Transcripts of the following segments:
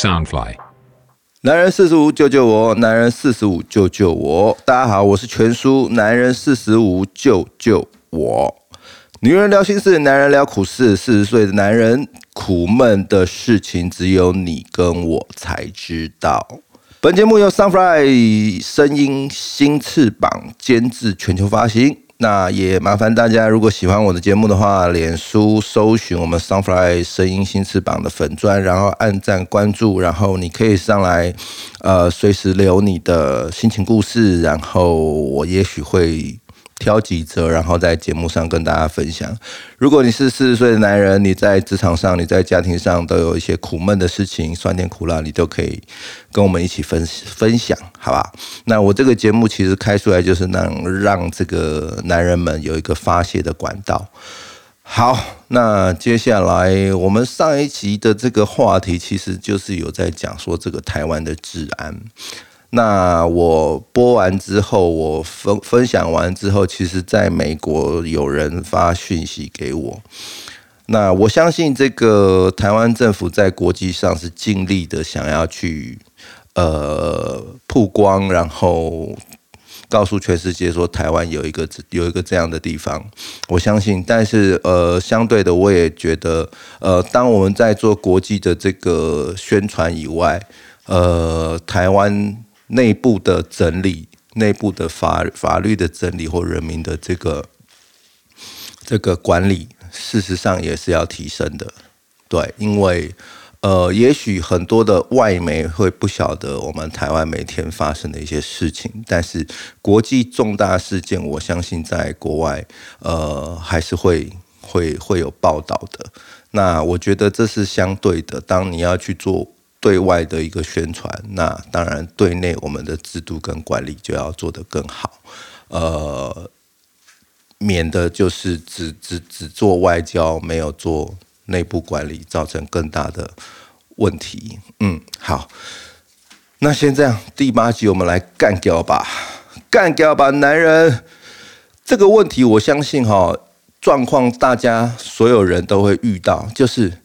Soundfly，男人四十五救救我，男人四十五救救我。大家好，我是全叔，男人四十五救救我。女人聊心事，男人聊苦事。四十岁的男人苦闷的事情，只有你跟我才知道。本节目由 Sunfly 声音新翅膀监制，全球发行。那也麻烦大家，如果喜欢我的节目的话，脸书搜寻我们 Sunfly 声音新翅膀的粉砖，然后按赞关注，然后你可以上来，呃，随时留你的心情故事，然后我也许会。挑几则，然后在节目上跟大家分享。如果你是四十岁的男人，你在职场上、你在家庭上都有一些苦闷的事情，酸甜苦辣，你都可以跟我们一起分分享，好吧？那我这个节目其实开出来就是让让这个男人们有一个发泄的管道。好，那接下来我们上一集的这个话题，其实就是有在讲说这个台湾的治安。那我播完之后，我分分享完之后，其实在美国有人发讯息给我。那我相信这个台湾政府在国际上是尽力的想要去呃曝光，然后告诉全世界说台湾有一个有一个这样的地方。我相信，但是呃相对的，我也觉得呃当我们在做国际的这个宣传以外，呃台湾。内部的整理，内部的法法律的整理或人民的这个这个管理，事实上也是要提升的。对，因为呃，也许很多的外媒会不晓得我们台湾每天发生的一些事情，但是国际重大事件，我相信在国外呃还是会会会有报道的。那我觉得这是相对的，当你要去做。对外的一个宣传，那当然对内我们的制度跟管理就要做得更好，呃，免得就是只只只做外交，没有做内部管理，造成更大的问题。嗯，好，那先这样，第八集我们来干掉吧，干掉吧，男人。这个问题我相信哈，状况大家所有人都会遇到，就是。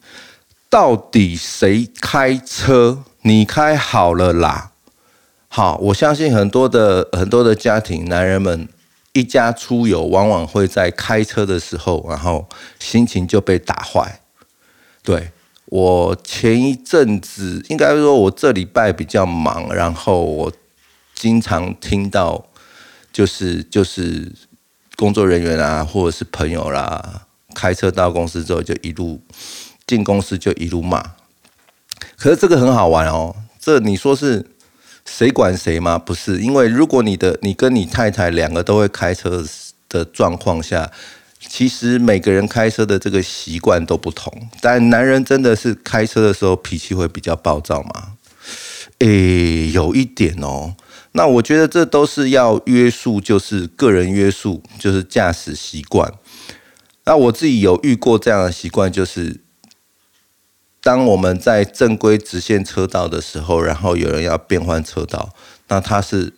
到底谁开车？你开好了啦。好，我相信很多的很多的家庭，男人们一家出游，往往会在开车的时候，然后心情就被打坏。对我前一阵子，应该说我这礼拜比较忙，然后我经常听到，就是就是工作人员啊，或者是朋友啦，开车到公司之后就一路。进公司就一路骂，可是这个很好玩哦。这你说是谁管谁吗？不是，因为如果你的你跟你太太两个都会开车的状况下，其实每个人开车的这个习惯都不同。但男人真的是开车的时候脾气会比较暴躁吗？诶，有一点哦。那我觉得这都是要约束，就是个人约束，就是驾驶习惯。那我自己有遇过这样的习惯，就是。当我们在正规直线车道的时候，然后有人要变换车道，那他是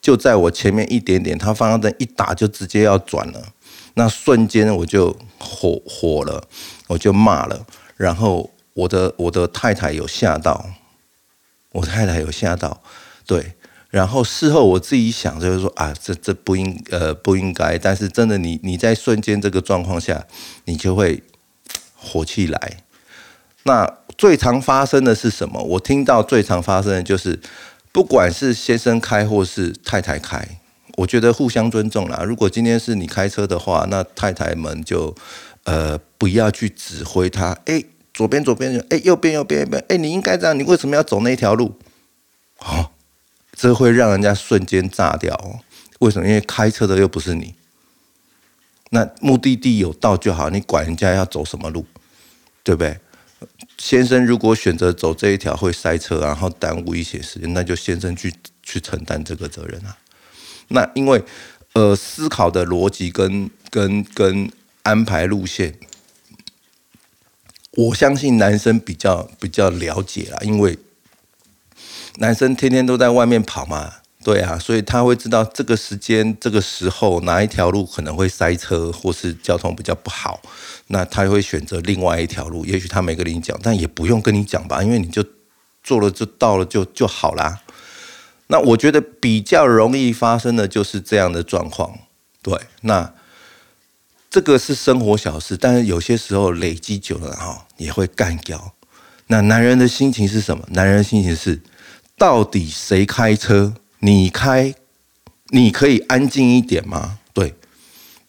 就在我前面一点点，他方向灯一打就直接要转了，那瞬间我就火火了，我就骂了，然后我的我的太太有吓到，我太太有吓到，对，然后事后我自己想就是说啊，这这不应呃不应该，但是真的你你在瞬间这个状况下，你就会火气来。那最常发生的是什么？我听到最常发生的就是，不管是先生开或是太太开，我觉得互相尊重啦。如果今天是你开车的话，那太太们就呃不要去指挥他，哎，左边左边，哎，右边右边右边，哎，你应该这样，你为什么要走那条路？哦，这会让人家瞬间炸掉哦。为什么？因为开车的又不是你，那目的地有到就好，你管人家要走什么路，对不对？先生如果选择走这一条会塞车，然后耽误一些时间，那就先生去去承担这个责任啊。那因为呃思考的逻辑跟跟跟安排路线，我相信男生比较比较了解啊，因为男生天天都在外面跑嘛。对啊，所以他会知道这个时间、这个时候哪一条路可能会塞车，或是交通比较不好，那他会选择另外一条路。也许他没跟你讲，但也不用跟你讲吧，因为你就做了就到了就就好啦。那我觉得比较容易发生的就是这样的状况。对，那这个是生活小事，但是有些时候累积久了哈，也会干掉。那男人的心情是什么？男人的心情是，到底谁开车？你开，你可以安静一点吗？对，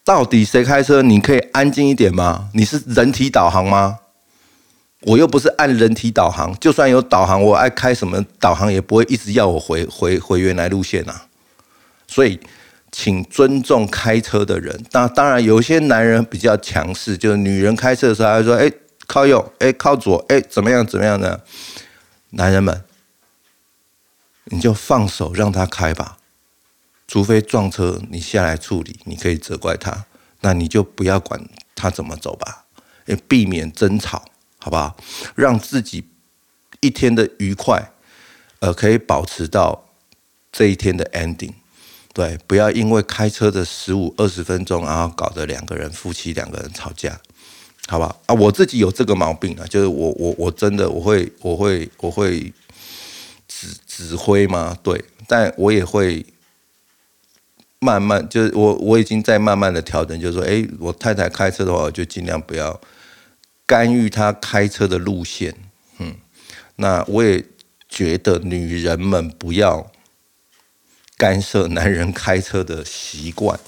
到底谁开车？你可以安静一点吗？你是人体导航吗？我又不是按人体导航，就算有导航，我爱开什么导航也不会一直要我回回回原来路线啊。所以，请尊重开车的人。那当然，有些男人比较强势，就是女人开车的时候，他说：“哎。”靠右，哎，靠左，哎，怎么样？怎么样的？男人们，你就放手让他开吧。除非撞车，你下来处理，你可以责怪他。那你就不要管他怎么走吧，也避免争吵，好不好？让自己一天的愉快，呃，可以保持到这一天的 ending。对，不要因为开车的十五二十分钟，然后搞得两个人夫妻两个人吵架。好吧啊，我自己有这个毛病啊，就是我我我真的我会我会我会指指挥吗？对，但我也会慢慢，就是我我已经在慢慢的调整，就是说，哎，我太太开车的话，我就尽量不要干预她开车的路线。嗯，那我也觉得女人们不要干涉男人开车的习惯，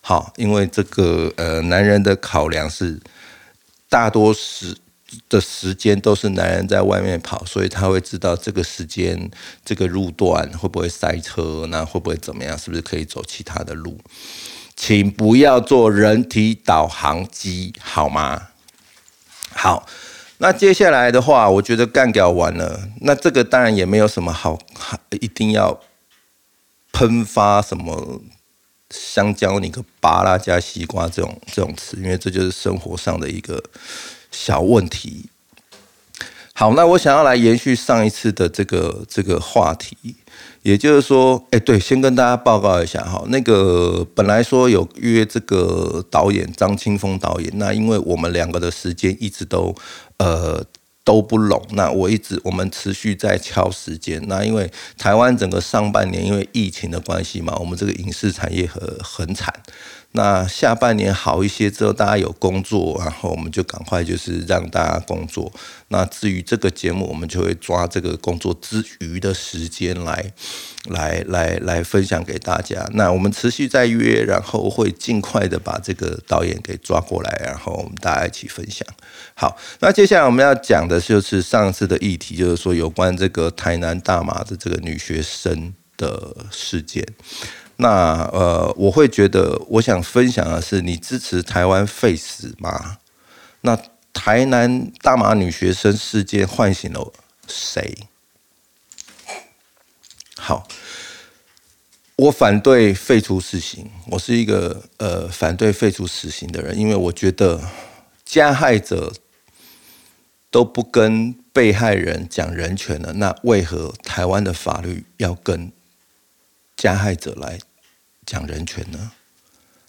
好，因为这个呃，男人的考量是。大多时的时间都是男人在外面跑，所以他会知道这个时间、这个路段会不会塞车，那会不会怎么样？是不是可以走其他的路？请不要做人体导航机，好吗？好，那接下来的话，我觉得干掉完了，那这个当然也没有什么好，一定要喷发什么。香蕉、你个巴拉加西瓜这种这种词，因为这就是生活上的一个小问题。好，那我想要来延续上一次的这个这个话题，也就是说，哎，对，先跟大家报告一下哈，那个本来说有约这个导演张清峰导演，那因为我们两个的时间一直都呃。都不拢，那我一直我们持续在敲时间。那因为台湾整个上半年因为疫情的关系嘛，我们这个影视产业很很惨。那下半年好一些之后，大家有工作，然后我们就赶快就是让大家工作。那至于这个节目，我们就会抓这个工作之余的时间来，来来来分享给大家。那我们持续在约，然后会尽快的把这个导演给抓过来，然后我们大家一起分享。好，那接下来我们要讲的就是上次的议题，就是说有关这个台南大马的这个女学生的事件。那呃，我会觉得，我想分享的是，你支持台湾废死吗？那台南大马女学生事件唤醒了谁？好，我反对废除死刑，我是一个呃反对废除死刑的人，因为我觉得加害者都不跟被害人讲人权了，那为何台湾的法律要跟加害者来？讲人权呢？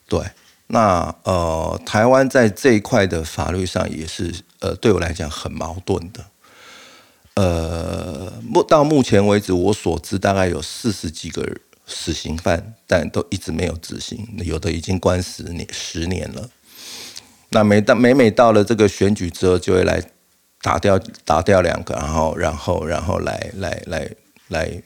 对，那呃，台湾在这一块的法律上也是呃，对我来讲很矛盾的。呃，目到目前为止，我所知大概有四十几个死刑犯，但都一直没有执行，有的已经关十年十年了。那每到每每到了这个选举之后，就会来打掉打掉两个，然后然后然后来来来来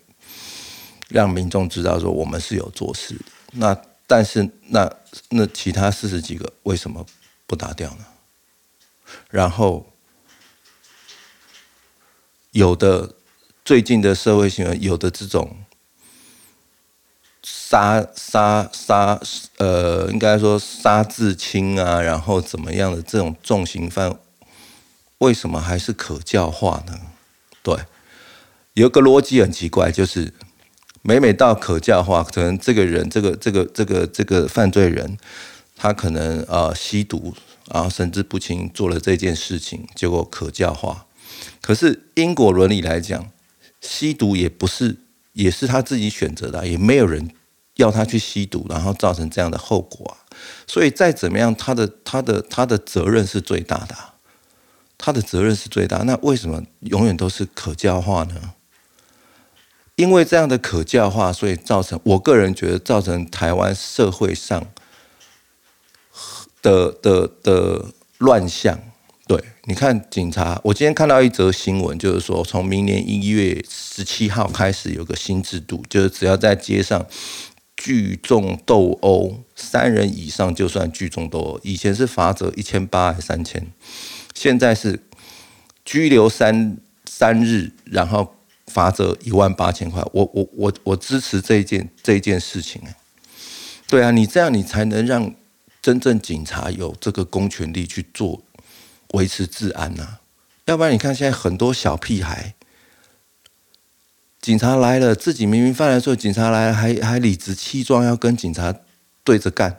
让民众知道说我们是有做事。那但是那那其他四十几个为什么不打掉呢？然后有的最近的社会新闻，有的这种杀杀杀呃，应该说杀至亲啊，然后怎么样的这种重刑犯，为什么还是可教化呢？对，有个逻辑很奇怪，就是。每每到可教化，可能这个人，这个这个这个这个犯罪人，他可能呃吸毒，然后神志不清做了这件事情，结果可教化。可是因果伦理来讲，吸毒也不是，也是他自己选择的，也没有人要他去吸毒，然后造成这样的后果啊。所以再怎么样，他的他的他的责任是最大的。他的责任是最大。那为什么永远都是可教化呢？因为这样的可教化，所以造成我个人觉得造成台湾社会上的的的乱象。对，你看警察，我今天看到一则新闻，就是说从明年一月十七号开始有个新制度，就是只要在街上聚众斗殴三人以上就算聚众斗殴，以前是罚则一千八还是三千，现在是拘留三三日，然后罚则一万八千块。我我我我支持这一件这一件事情哎，对啊，你这样你才能让真正警察有这个公权力去做。维持治安呐，要不然你看现在很多小屁孩，警察来了，自己明明犯了错，警察来了还还理直气壮要跟警察对着干，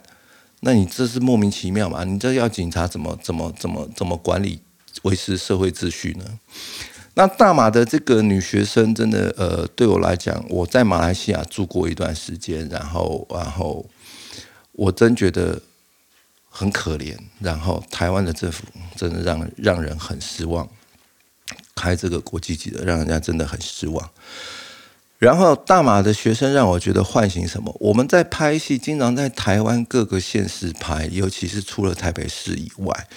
那你这是莫名其妙嘛？你这要警察怎么怎么怎么怎么管理维持社会秩序呢？那大马的这个女学生真的呃，对我来讲，我在马来西亚住过一段时间，然后然后我真觉得。很可怜，然后台湾的政府真的让让人很失望，开这个国际级的，让人家真的很失望。然后大马的学生让我觉得唤醒什么？我们在拍戏，经常在台湾各个县市拍，尤其是除了台北市以外，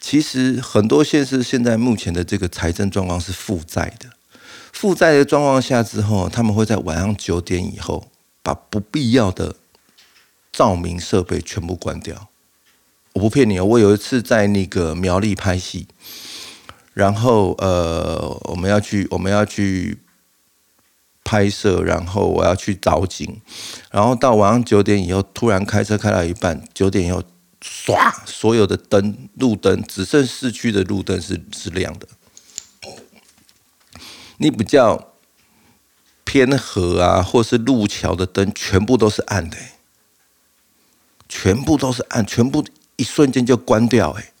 其实很多县市现在目前的这个财政状况是负债的。负债的状况下之后，他们会在晚上九点以后把不必要的照明设备全部关掉。我不骗你哦，我有一次在那个苗栗拍戏，然后呃，我们要去我们要去拍摄，然后我要去找景，然后到晚上九点以后，突然开车开到一半，九点以后，唰，所有的灯路灯只剩市区的路灯是是亮的，你比较偏河啊，或是路桥的灯全部都是暗的，全部都是暗，全部。一瞬间就关掉，哎，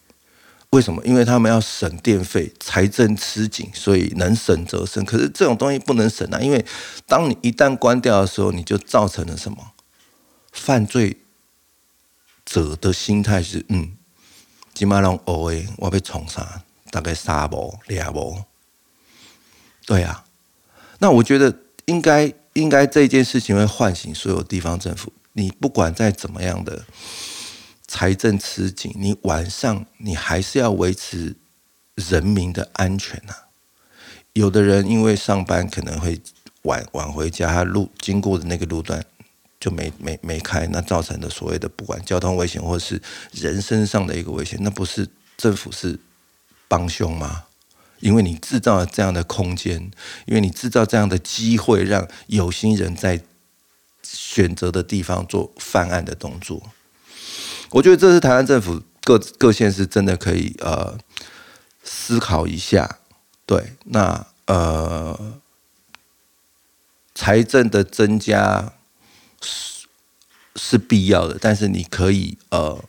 为什么？因为他们要省电费，财政吃紧，所以能省则省。可是这种东西不能省啊，因为当你一旦关掉的时候，你就造成了什么？犯罪者的心态是，嗯，今马龙偶尔我被冲杀，大概杀不俩不？对啊，那我觉得应该应该这件事情会唤醒所有地方政府，你不管再怎么样的。财政吃紧，你晚上你还是要维持人民的安全呐。有的人因为上班可能会晚晚回家，他路经过的那个路段就没没没开，那造成的所谓的不管交通危险或是人身上的一个危险，那不是政府是帮凶吗？因为你制造了这样的空间，因为你制造这样的机会，让有心人在选择的地方做犯案的动作。我觉得这是台湾政府各各县市真的可以呃思考一下，对，那呃财政的增加是是必要的，但是你可以呃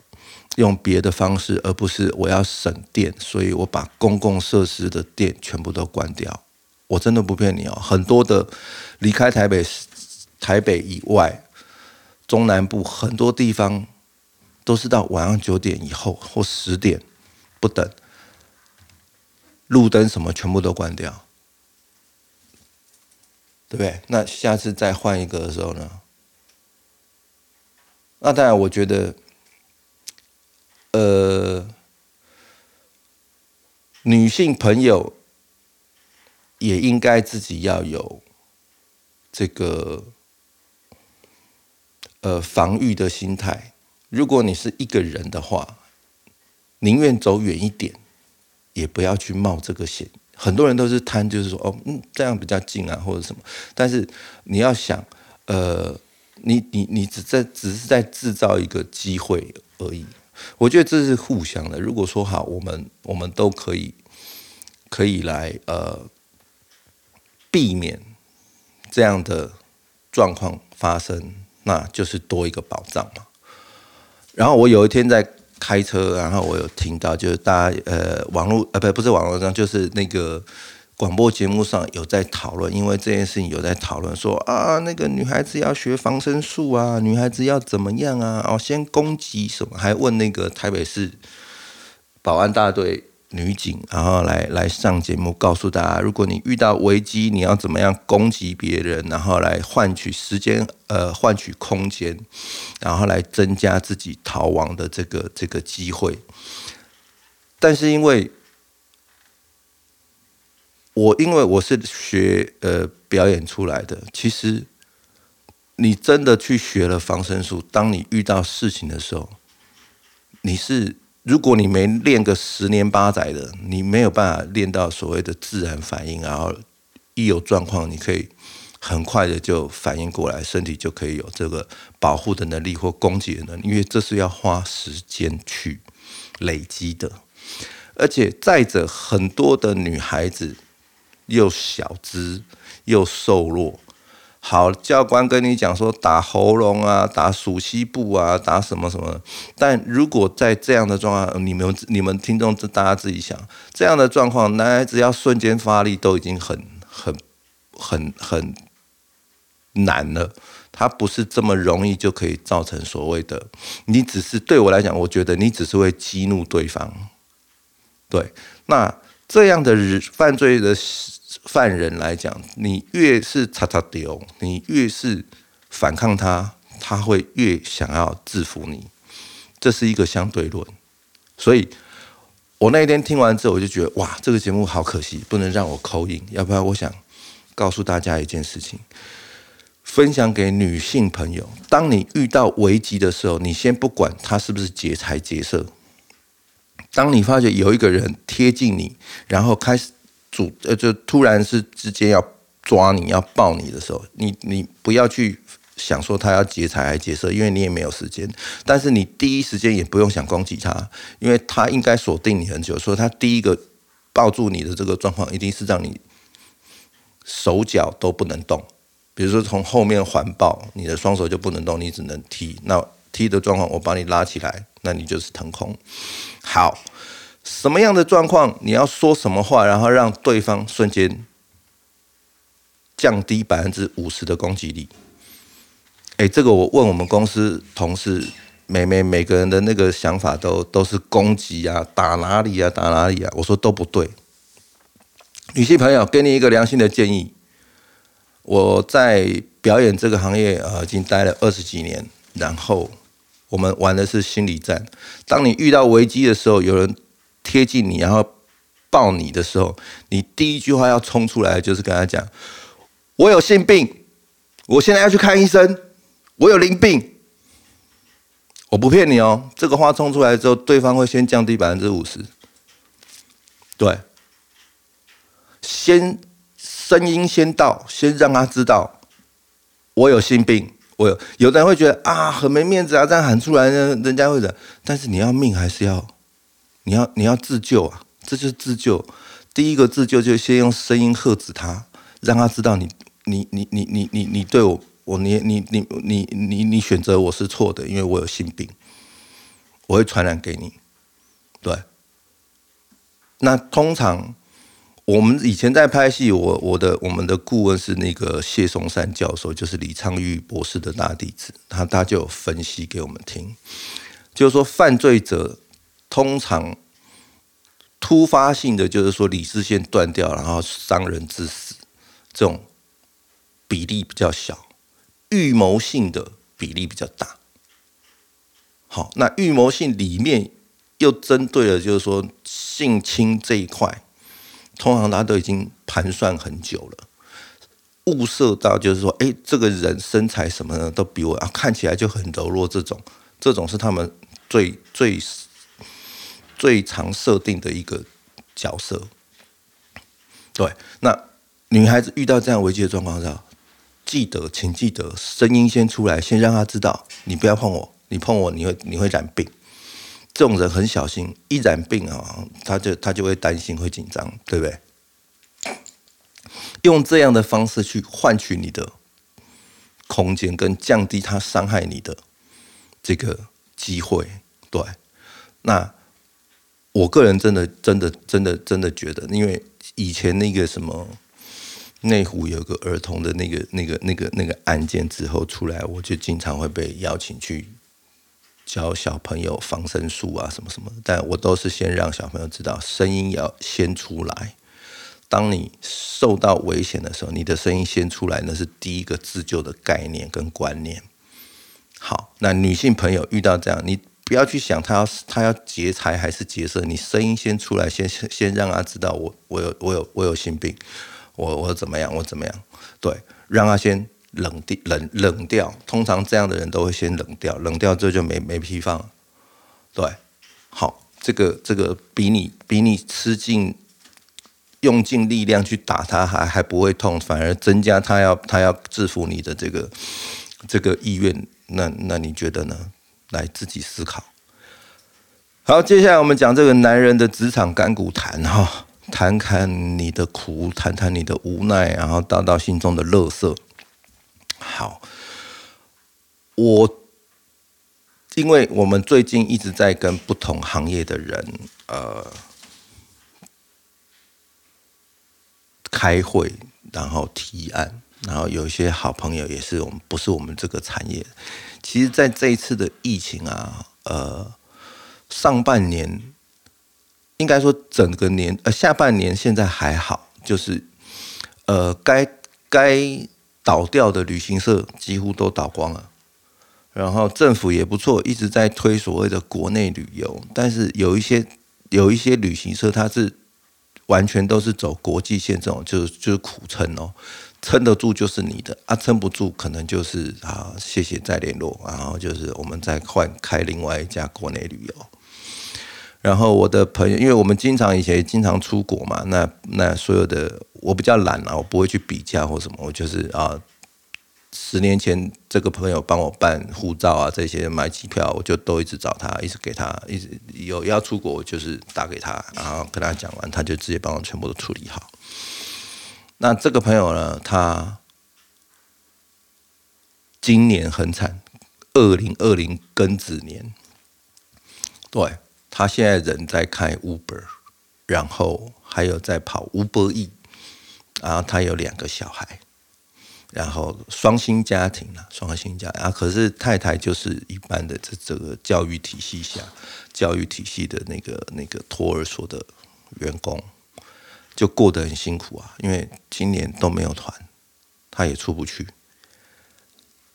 用别的方式，而不是我要省电，所以我把公共设施的电全部都关掉。我真的不骗你哦，很多的离开台北台北以外，中南部很多地方。都是到晚上九点以后或十点不等，路灯什么全部都关掉，对不对？那下次再换一个的时候呢？那当然，我觉得，呃，女性朋友也应该自己要有这个呃防御的心态。如果你是一个人的话，宁愿走远一点，也不要去冒这个险。很多人都是贪，就是说，哦，嗯，这样比较近啊，或者什么。但是你要想，呃，你你你只在只是在制造一个机会而已。我觉得这是互相的。如果说好，我们我们都可以可以来呃避免这样的状况发生，那就是多一个保障嘛。然后我有一天在开车，然后我有听到，就是大家呃网络呃不不是网络上，就是那个广播节目上有在讨论，因为这件事情有在讨论说啊，那个女孩子要学防身术啊，女孩子要怎么样啊？哦，先攻击什么？还问那个台北市保安大队女警，然后来来上节目，告诉大家，如果你遇到危机，你要怎么样攻击别人，然后来换取时间，呃，换取空间，然后来增加自己逃亡的这个这个机会。但是因为，我因为我是学呃表演出来的，其实你真的去学了防身术，当你遇到事情的时候，你是。如果你没练个十年八载的，你没有办法练到所谓的自然反应，然后一有状况，你可以很快的就反应过来，身体就可以有这个保护的能力或攻击的能力，因为这是要花时间去累积的。而且再者，很多的女孩子又小只又瘦弱。好，教官跟你讲说打喉咙啊，打属膝部啊，打什么什么。但如果在这样的状况，你们你们听众大家自己想，这样的状况，男孩子要瞬间发力都已经很很很很难了。他不是这么容易就可以造成所谓的，你只是对我来讲，我觉得你只是会激怒对方。对，那这样的犯罪的。犯人来讲，你越是擦擦丢，你越是反抗他，他会越想要制服你。这是一个相对论。所以我那天听完之后，我就觉得哇，这个节目好可惜，不能让我扣音。要不然，我想告诉大家一件事情，分享给女性朋友：当你遇到危机的时候，你先不管他是不是劫财劫色。当你发觉有一个人贴近你，然后开始。主呃，就突然是之间要抓你要抱你的时候，你你不要去想说他要劫财还劫色，因为你也没有时间。但是你第一时间也不用想攻击他，因为他应该锁定你很久。所以他第一个抱住你的这个状况，一定是让你手脚都不能动。比如说从后面环抱，你的双手就不能动，你只能踢。那踢的状况，我把你拉起来，那你就是腾空。好。什么样的状况，你要说什么话，然后让对方瞬间降低百分之五十的攻击力？哎，这个我问我们公司同事，每每每个人的那个想法都都是攻击啊，打哪里啊，打哪里啊？我说都不对。女性朋友，给你一个良心的建议，我在表演这个行业啊，已经待了二十几年，然后我们玩的是心理战。当你遇到危机的时候，有人。贴近你，然后抱你的时候，你第一句话要冲出来，就是跟他讲：“我有性病，我现在要去看医生，我有淋病。”我不骗你哦，这个话冲出来之后，对方会先降低百分之五十。对，先声音先到，先让他知道我有性病，我有。有的人会觉得啊，很没面子啊，这样喊出来呢，人家会忍。但是你要命还是要？你要你要自救啊，这就是自救。第一个自救就先用声音喝止他，让他知道你你你你你你你对我我你你你你你你选择我是错的，因为我有性病，我会传染给你。对。那通常我们以前在拍戏，我我的我们的顾问是那个谢松山教授，就是李昌钰博士的大弟子，他他就有分析给我们听，就是说犯罪者。通常突发性的就是说理智线断掉，然后伤人致死，这种比例比较小；预谋性的比例比较大。好，那预谋性里面又针对了，就是说性侵这一块，通常他都已经盘算很久了，物色到就是说，哎，这个人身材什么的都比我啊，看起来就很柔弱，这种这种是他们最最。最常设定的一个角色，对，那女孩子遇到这样危机的状况下，记得，请记得，声音先出来，先让她知道，你不要碰我，你碰我，你会你会染病。这种人很小心，一染病啊，他就他就会担心，会紧张，对不对？用这样的方式去换取你的空间，跟降低他伤害你的这个机会，对，那。我个人真的、真的、真的、真的觉得，因为以前那个什么内湖有个儿童的那个、那个、那个、那个案件之后出来，我就经常会被邀请去教小朋友防身术啊什么什么，但我都是先让小朋友知道声音要先出来。当你受到危险的时候，你的声音先出来，那是第一个自救的概念跟观念。好，那女性朋友遇到这样，你不要去想他要他要劫财还是劫色，你声音先出来，先先让他知道我我有我有我有心病，我我怎么样我怎么样，对，让他先冷地冷冷掉。通常这样的人都会先冷掉，冷掉之后就没没批放。对，好，这个这个比你比你吃尽。用尽力量去打他，还还不会痛，反而增加他要他要制服你的这个这个意愿。那那你觉得呢？来自己思考。好，接下来我们讲这个男人的职场干股谈哈，谈谈你的苦，谈谈你的无奈，然后道道心中的乐色。好，我因为我们最近一直在跟不同行业的人呃。开会，然后提案，然后有一些好朋友也是我们不是我们这个产业。其实，在这一次的疫情啊，呃，上半年应该说整个年呃下半年现在还好，就是呃该该倒掉的旅行社几乎都倒光了，然后政府也不错，一直在推所谓的国内旅游，但是有一些有一些旅行社它是。完全都是走国际线这种，就就是苦撑哦，撑得住就是你的啊，撑不住可能就是啊，谢谢再联络，然后就是我们再换开另外一家国内旅游。然后我的朋友，因为我们经常以前经常出国嘛，那那所有的我比较懒啊，我不会去比价或什么，我就是啊。十年前，这个朋友帮我办护照啊，这些买机票，我就都一直找他，一直给他，一直有要出国，就是打给他，然后跟他讲完，他就直接帮我全部都处理好。那这个朋友呢，他今年很惨，二零二零庚子年，对他现在人在开 Uber，然后还有在跑 Uber E，然后他有两个小孩。然后双薪家庭啊，双薪家啊，可是太太就是一般的这这个教育体系下，教育体系的那个那个托儿所的员工，就过得很辛苦啊，因为今年都没有团，他也出不去。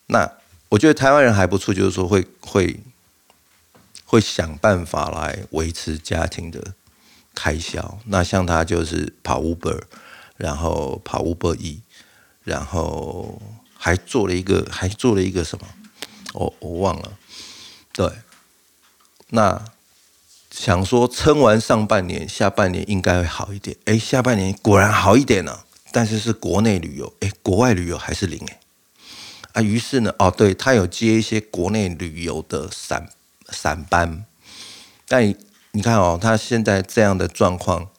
那我觉得台湾人还不错，就是说会会会想办法来维持家庭的开销。那像他就是跑 Uber，然后跑 Uber E。然后还做了一个，还做了一个什么？我我忘了。对，那想说撑完上半年，下半年应该会好一点。哎，下半年果然好一点了，但是是国内旅游，哎，国外旅游还是零哎。啊，于是呢，哦，对他有接一些国内旅游的散散班，但你看哦，他现在这样的状况，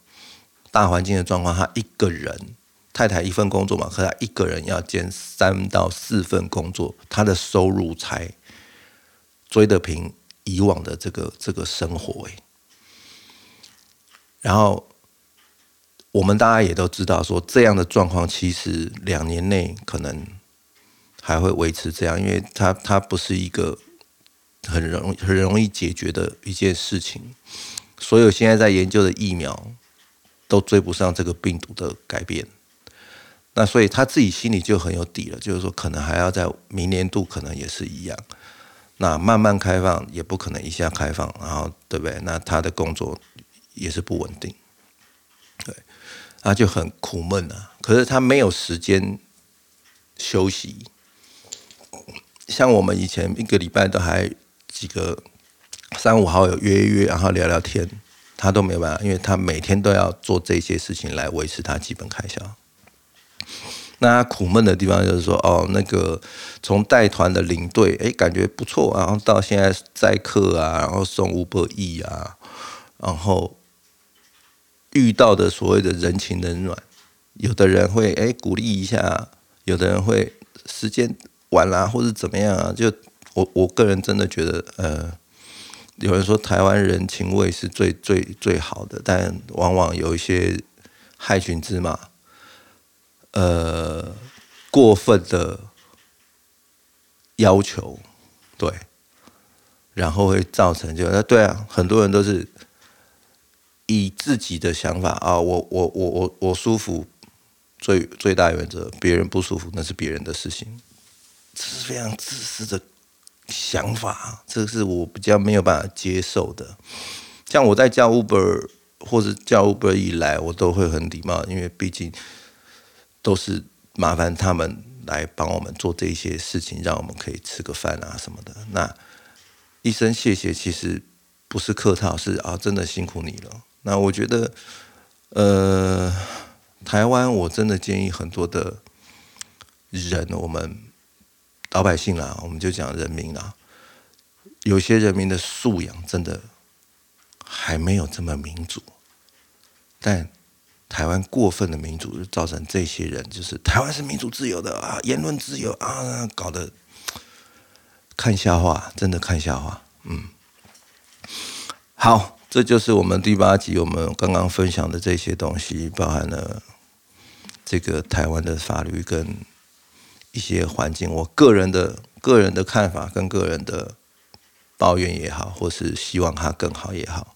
大环境的状况，他一个人。太太一份工作嘛，可他一个人要兼三到四份工作，他的收入才追得平以往的这个这个生活诶。然后我们大家也都知道，说这样的状况其实两年内可能还会维持这样，因为它它不是一个很容很容易解决的一件事情。所有现在在研究的疫苗都追不上这个病毒的改变。那所以他自己心里就很有底了，就是说可能还要在明年度可能也是一样，那慢慢开放也不可能一下开放，然后对不对？那他的工作也是不稳定，对，他就很苦闷啊。可是他没有时间休息，像我们以前一个礼拜都还几个三五好友约一约，然后聊聊天，他都没有办法，因为他每天都要做这些事情来维持他基本开销。那他苦闷的地方就是说，哦，那个从带团的领队，哎，感觉不错，然后到现在载客啊，然后送五百亿啊，然后遇到的所谓的人情冷暖，有的人会哎鼓励一下，有的人会时间晚啦，或者怎么样啊？就我我个人真的觉得，呃，有人说台湾人情味是最最最好的，但往往有一些害群之马。呃，过分的要求，对，然后会造成就那对啊，很多人都是以自己的想法啊，我我我我我舒服最最大原则，别人不舒服那是别人的事情，这是非常自私的想法，这是我比较没有办法接受的。像我在叫 Uber 或者叫 Uber 以来，我都会很礼貌，因为毕竟都是麻烦他们来帮我们做这些事情，让我们可以吃个饭啊什么的。那一声谢谢，其实不是客套，是啊，真的辛苦你了。那我觉得，呃，台湾我真的建议很多的人，我们老百姓啦，我们就讲人民啦，有些人民的素养真的还没有这么民主，但台湾过分的民主，就造成这些人就是台湾是民主自由的啊，言论自由啊，搞得。看笑话，真的看笑话。嗯，好，这就是我们第八集我们刚刚分享的这些东西，包含了这个台湾的法律跟一些环境，我个人的个人的看法跟个人的抱怨也好，或是希望它更好也好。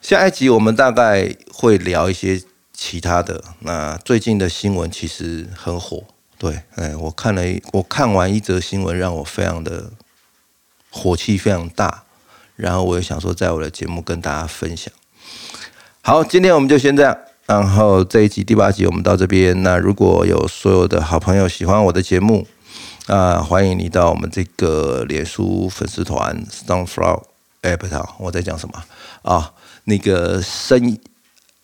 下一集我们大概会聊一些其他的。那最近的新闻其实很火。对，哎，我看了，我看完一则新闻，让我非常的火气非常大，然后我也想说，在我的节目跟大家分享。好，今天我们就先这样，然后这一集第八集我们到这边。那如果有所有的好朋友喜欢我的节目，啊，欢迎你到我们这个脸书粉丝团 Stoneflower App 我在讲什么啊？那个声。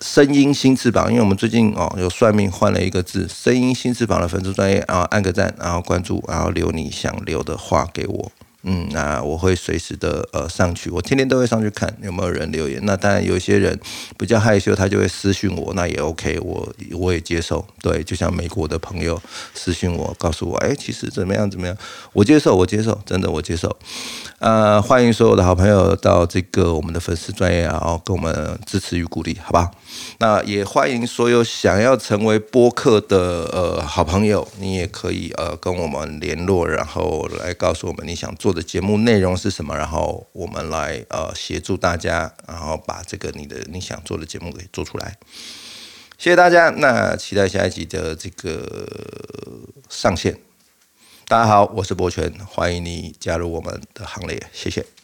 声音新翅膀，因为我们最近哦有算命换了一个字，声音新翅膀的粉丝专业，啊按个赞，然后关注，然后留你想留的话给我。嗯，那我会随时的呃上去，我天天都会上去看有没有人留言。那当然有些人比较害羞，他就会私讯我，那也 OK，我我也接受。对，就像美国的朋友私讯我，告诉我，哎，其实怎么样怎么样，我接受，我接受，真的我接受。啊，欢迎所有的好朋友到这个我们的粉丝专业，然后跟我们支持与鼓励，好吧？那也欢迎所有想要成为播客的呃好朋友，你也可以呃跟我们联络，然后来告诉我们你想做。的节目内容是什么？然后我们来呃协助大家，然后把这个你的你想做的节目给做出来。谢谢大家，那期待下一集的这个上线。大家好，我是博全，欢迎你加入我们的行列，谢谢。